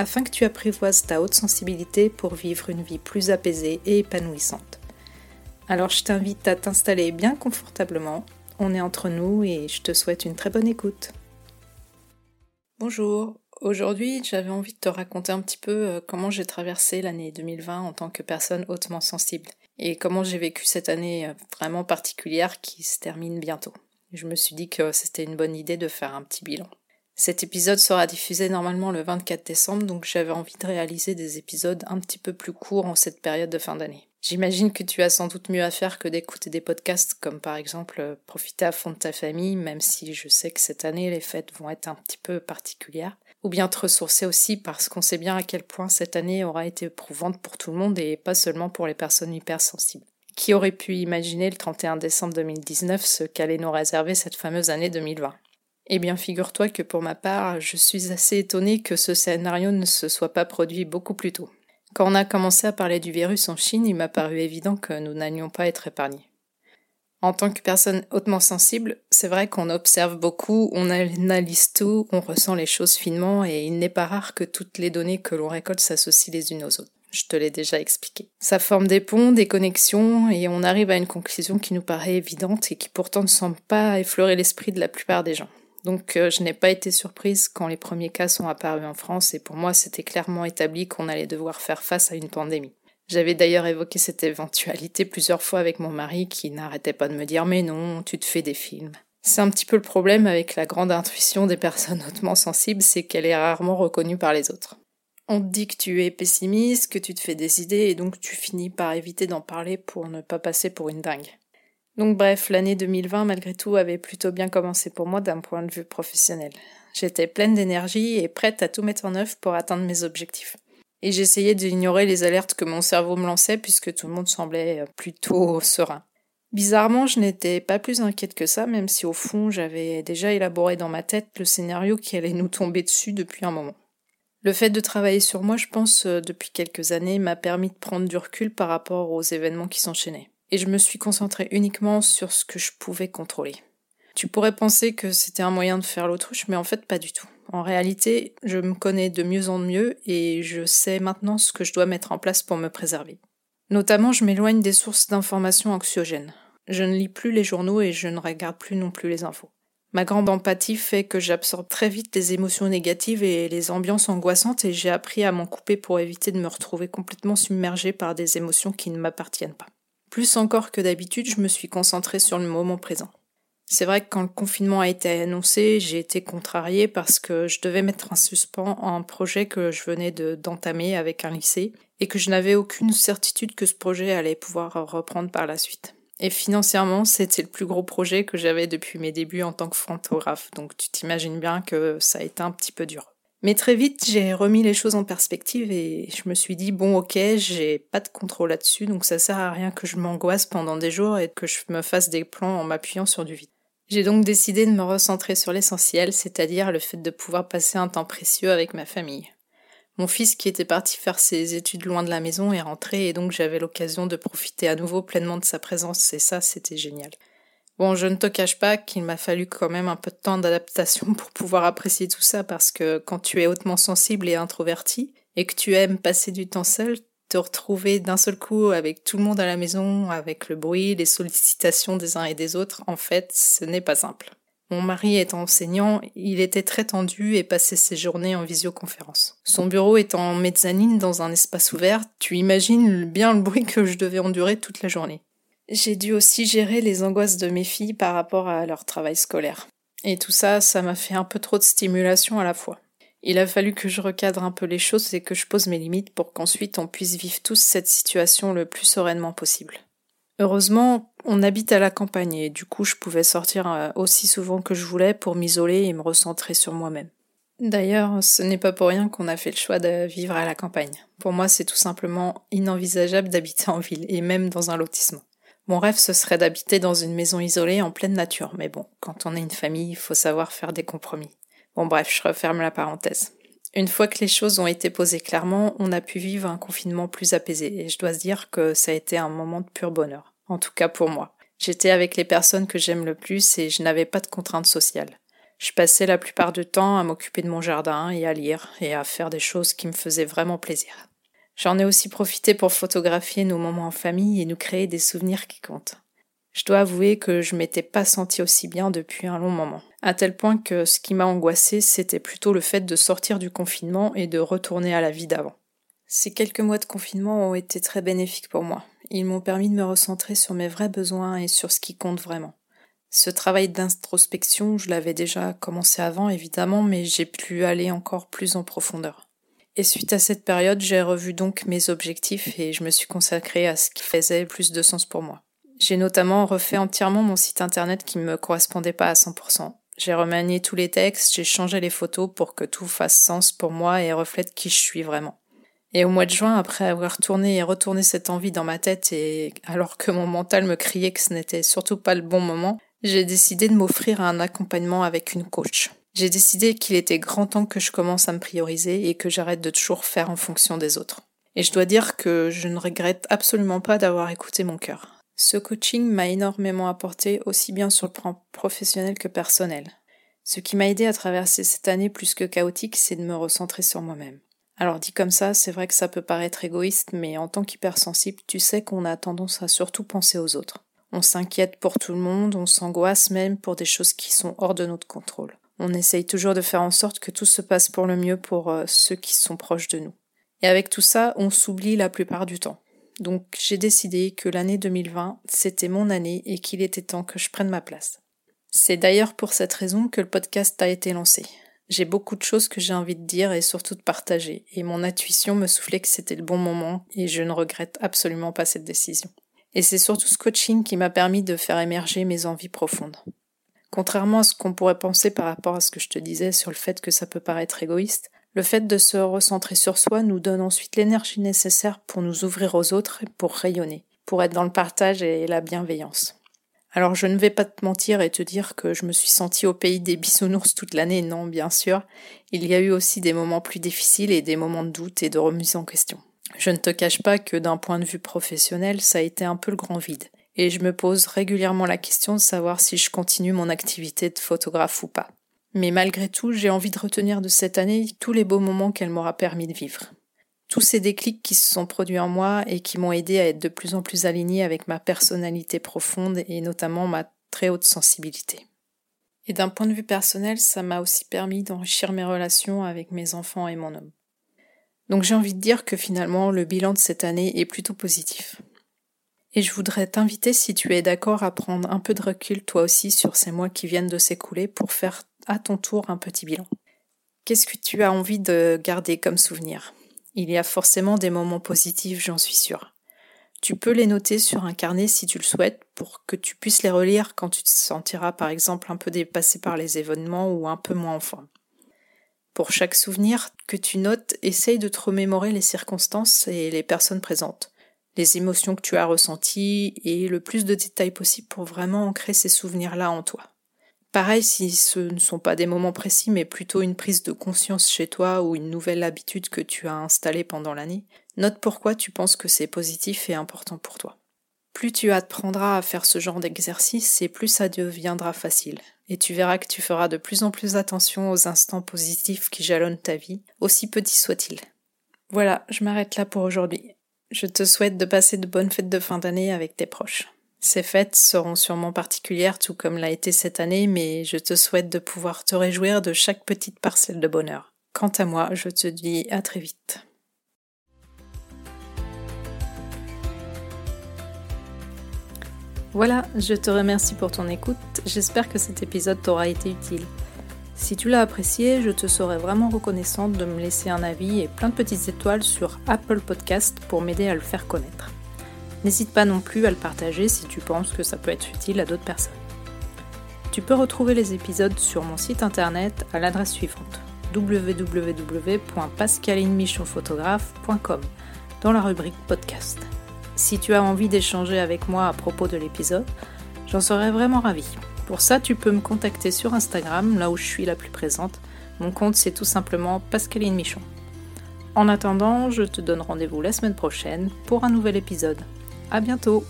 afin que tu apprivoises ta haute sensibilité pour vivre une vie plus apaisée et épanouissante. Alors je t'invite à t'installer bien confortablement, on est entre nous et je te souhaite une très bonne écoute. Bonjour, aujourd'hui j'avais envie de te raconter un petit peu euh, comment j'ai traversé l'année 2020 en tant que personne hautement sensible et comment j'ai vécu cette année euh, vraiment particulière qui se termine bientôt. Je me suis dit que c'était une bonne idée de faire un petit bilan. Cet épisode sera diffusé normalement le 24 décembre, donc j'avais envie de réaliser des épisodes un petit peu plus courts en cette période de fin d'année. J'imagine que tu as sans doute mieux à faire que d'écouter des podcasts comme par exemple euh, profiter à fond de ta famille, même si je sais que cette année les fêtes vont être un petit peu particulières, ou bien te ressourcer aussi parce qu'on sait bien à quel point cette année aura été éprouvante pour tout le monde et pas seulement pour les personnes hypersensibles. Qui aurait pu imaginer le 31 décembre 2019 ce qu'allait nous réserver cette fameuse année 2020 eh bien, figure-toi que pour ma part, je suis assez étonnée que ce scénario ne se soit pas produit beaucoup plus tôt. Quand on a commencé à parler du virus en Chine, il m'a paru évident que nous n'allions pas être épargnés. En tant que personne hautement sensible, c'est vrai qu'on observe beaucoup, on analyse tout, on ressent les choses finement et il n'est pas rare que toutes les données que l'on récolte s'associent les unes aux autres. Je te l'ai déjà expliqué. Ça forme des ponts, des connexions et on arrive à une conclusion qui nous paraît évidente et qui pourtant ne semble pas effleurer l'esprit de la plupart des gens. Donc euh, je n'ai pas été surprise quand les premiers cas sont apparus en France et pour moi c'était clairement établi qu'on allait devoir faire face à une pandémie. J'avais d'ailleurs évoqué cette éventualité plusieurs fois avec mon mari qui n'arrêtait pas de me dire mais non, tu te fais des films. C'est un petit peu le problème avec la grande intuition des personnes hautement sensibles, c'est qu'elle est rarement reconnue par les autres. On te dit que tu es pessimiste, que tu te fais des idées et donc tu finis par éviter d'en parler pour ne pas passer pour une dingue. Donc bref, l'année 2020 malgré tout avait plutôt bien commencé pour moi d'un point de vue professionnel. J'étais pleine d'énergie et prête à tout mettre en œuvre pour atteindre mes objectifs. Et j'essayais d'ignorer les alertes que mon cerveau me lançait puisque tout le monde semblait plutôt serein. Bizarrement, je n'étais pas plus inquiète que ça, même si au fond j'avais déjà élaboré dans ma tête le scénario qui allait nous tomber dessus depuis un moment. Le fait de travailler sur moi, je pense, euh, depuis quelques années, m'a permis de prendre du recul par rapport aux événements qui s'enchaînaient et je me suis concentrée uniquement sur ce que je pouvais contrôler. Tu pourrais penser que c'était un moyen de faire l'autruche, mais en fait pas du tout. En réalité, je me connais de mieux en mieux et je sais maintenant ce que je dois mettre en place pour me préserver. Notamment, je m'éloigne des sources d'informations anxiogènes. Je ne lis plus les journaux et je ne regarde plus non plus les infos. Ma grande empathie fait que j'absorbe très vite les émotions négatives et les ambiances angoissantes et j'ai appris à m'en couper pour éviter de me retrouver complètement submergée par des émotions qui ne m'appartiennent pas. Plus encore que d'habitude, je me suis concentrée sur le moment présent. C'est vrai que quand le confinement a été annoncé, j'ai été contrariée parce que je devais mettre un suspens un projet que je venais d'entamer avec un lycée et que je n'avais aucune certitude que ce projet allait pouvoir reprendre par la suite. Et financièrement, c'était le plus gros projet que j'avais depuis mes débuts en tant que photographe, donc tu t'imagines bien que ça a été un petit peu dur. Mais très vite, j'ai remis les choses en perspective et je me suis dit, bon ok, j'ai pas de contrôle là-dessus, donc ça sert à rien que je m'angoisse pendant des jours et que je me fasse des plans en m'appuyant sur du vide. J'ai donc décidé de me recentrer sur l'essentiel, c'est-à-dire le fait de pouvoir passer un temps précieux avec ma famille. Mon fils qui était parti faire ses études loin de la maison est rentré et donc j'avais l'occasion de profiter à nouveau pleinement de sa présence et ça c'était génial. Bon, je ne te cache pas qu'il m'a fallu quand même un peu de temps d'adaptation pour pouvoir apprécier tout ça parce que quand tu es hautement sensible et introverti et que tu aimes passer du temps seul, te retrouver d'un seul coup avec tout le monde à la maison, avec le bruit, les sollicitations des uns et des autres, en fait, ce n'est pas simple. Mon mari étant enseignant, il était très tendu et passait ses journées en visioconférence. Son bureau étant en mezzanine dans un espace ouvert, tu imagines bien le bruit que je devais endurer toute la journée. J'ai dû aussi gérer les angoisses de mes filles par rapport à leur travail scolaire. Et tout ça, ça m'a fait un peu trop de stimulation à la fois. Il a fallu que je recadre un peu les choses et que je pose mes limites pour qu'ensuite on puisse vivre tous cette situation le plus sereinement possible. Heureusement, on habite à la campagne et du coup je pouvais sortir euh, aussi souvent que je voulais pour m'isoler et me recentrer sur moi-même. D'ailleurs, ce n'est pas pour rien qu'on a fait le choix de vivre à la campagne. Pour moi, c'est tout simplement inenvisageable d'habiter en ville, et même dans un lotissement. Mon rêve, ce serait d'habiter dans une maison isolée en pleine nature, mais bon, quand on est une famille, il faut savoir faire des compromis. Bon bref, je referme la parenthèse. Une fois que les choses ont été posées clairement, on a pu vivre un confinement plus apaisé, et je dois dire que ça a été un moment de pur bonheur. En tout cas pour moi. J'étais avec les personnes que j'aime le plus et je n'avais pas de contraintes sociales. Je passais la plupart du temps à m'occuper de mon jardin et à lire et à faire des choses qui me faisaient vraiment plaisir. J'en ai aussi profité pour photographier nos moments en famille et nous créer des souvenirs qui comptent. Je dois avouer que je m'étais pas senti aussi bien depuis un long moment. À tel point que ce qui m'a angoissé, c'était plutôt le fait de sortir du confinement et de retourner à la vie d'avant. Ces quelques mois de confinement ont été très bénéfiques pour moi. Ils m'ont permis de me recentrer sur mes vrais besoins et sur ce qui compte vraiment. Ce travail d'introspection, je l'avais déjà commencé avant évidemment, mais j'ai pu aller encore plus en profondeur. Et suite à cette période, j'ai revu donc mes objectifs et je me suis consacrée à ce qui faisait plus de sens pour moi. J'ai notamment refait entièrement mon site internet qui ne me correspondait pas à 100%. J'ai remanié tous les textes, j'ai changé les photos pour que tout fasse sens pour moi et reflète qui je suis vraiment. Et au mois de juin, après avoir tourné et retourné cette envie dans ma tête et alors que mon mental me criait que ce n'était surtout pas le bon moment, j'ai décidé de m'offrir un accompagnement avec une coach. J'ai décidé qu'il était grand temps que je commence à me prioriser et que j'arrête de toujours faire en fonction des autres. Et je dois dire que je ne regrette absolument pas d'avoir écouté mon cœur. Ce coaching m'a énormément apporté aussi bien sur le plan professionnel que personnel. Ce qui m'a aidé à traverser cette année plus que chaotique, c'est de me recentrer sur moi-même. Alors dit comme ça, c'est vrai que ça peut paraître égoïste, mais en tant qu'hypersensible, tu sais qu'on a tendance à surtout penser aux autres. On s'inquiète pour tout le monde, on s'angoisse même pour des choses qui sont hors de notre contrôle. On essaye toujours de faire en sorte que tout se passe pour le mieux pour euh, ceux qui sont proches de nous. Et avec tout ça, on s'oublie la plupart du temps. Donc j'ai décidé que l'année 2020, c'était mon année et qu'il était temps que je prenne ma place. C'est d'ailleurs pour cette raison que le podcast a été lancé. J'ai beaucoup de choses que j'ai envie de dire et surtout de partager, et mon intuition me soufflait que c'était le bon moment et je ne regrette absolument pas cette décision. Et c'est surtout ce coaching qui m'a permis de faire émerger mes envies profondes. Contrairement à ce qu'on pourrait penser par rapport à ce que je te disais sur le fait que ça peut paraître égoïste, le fait de se recentrer sur soi nous donne ensuite l'énergie nécessaire pour nous ouvrir aux autres et pour rayonner, pour être dans le partage et la bienveillance. Alors je ne vais pas te mentir et te dire que je me suis sentie au pays des bisounours toute l'année, non bien sûr. Il y a eu aussi des moments plus difficiles et des moments de doute et de remise en question. Je ne te cache pas que d'un point de vue professionnel, ça a été un peu le grand vide. Et je me pose régulièrement la question de savoir si je continue mon activité de photographe ou pas. Mais malgré tout, j'ai envie de retenir de cette année tous les beaux moments qu'elle m'aura permis de vivre. Tous ces déclics qui se sont produits en moi et qui m'ont aidé à être de plus en plus aligné avec ma personnalité profonde et notamment ma très haute sensibilité. Et d'un point de vue personnel, ça m'a aussi permis d'enrichir mes relations avec mes enfants et mon homme. Donc j'ai envie de dire que finalement le bilan de cette année est plutôt positif. Et je voudrais t'inviter, si tu es d'accord, à prendre un peu de recul toi aussi sur ces mois qui viennent de s'écouler pour faire à ton tour un petit bilan. Qu'est-ce que tu as envie de garder comme souvenir? Il y a forcément des moments positifs, j'en suis sûre. Tu peux les noter sur un carnet si tu le souhaites pour que tu puisses les relire quand tu te sentiras par exemple un peu dépassé par les événements ou un peu moins en forme. Pour chaque souvenir que tu notes, essaye de te remémorer les circonstances et les personnes présentes, les émotions que tu as ressenties et le plus de détails possible pour vraiment ancrer ces souvenirs-là en toi. Pareil si ce ne sont pas des moments précis mais plutôt une prise de conscience chez toi ou une nouvelle habitude que tu as installée pendant l'année, note pourquoi tu penses que c'est positif et important pour toi. Plus tu apprendras à faire ce genre d'exercice et plus ça deviendra facile et tu verras que tu feras de plus en plus attention aux instants positifs qui jalonnent ta vie, aussi petits soient-ils. Voilà, je m'arrête là pour aujourd'hui. Je te souhaite de passer de bonnes fêtes de fin d'année avec tes proches. Ces fêtes seront sûrement particulières tout comme l'a été cette année, mais je te souhaite de pouvoir te réjouir de chaque petite parcelle de bonheur. Quant à moi, je te dis à très vite. Voilà, je te remercie pour ton écoute, j'espère que cet épisode t'aura été utile. Si tu l'as apprécié, je te serais vraiment reconnaissante de me laisser un avis et plein de petites étoiles sur Apple Podcast pour m'aider à le faire connaître. N'hésite pas non plus à le partager si tu penses que ça peut être utile à d'autres personnes. Tu peux retrouver les épisodes sur mon site internet à l'adresse suivante www.pascalinemichonphotographe.com dans la rubrique podcast. Si tu as envie d'échanger avec moi à propos de l'épisode, j'en serais vraiment ravie. Pour ça, tu peux me contacter sur Instagram, là où je suis la plus présente. Mon compte, c'est tout simplement Pascaline Michon. En attendant, je te donne rendez-vous la semaine prochaine pour un nouvel épisode. À bientôt!